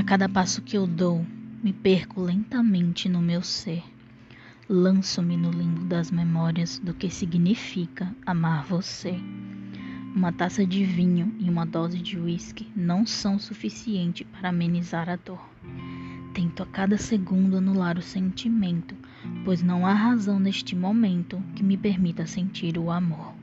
A cada passo que eu dou, me perco lentamente no meu ser. Lanço-me no limbo das memórias do que significa amar você. Uma taça de vinho e uma dose de uísque não são suficiente para amenizar a dor. Tento a cada segundo anular o sentimento, pois não há razão neste momento que me permita sentir o amor.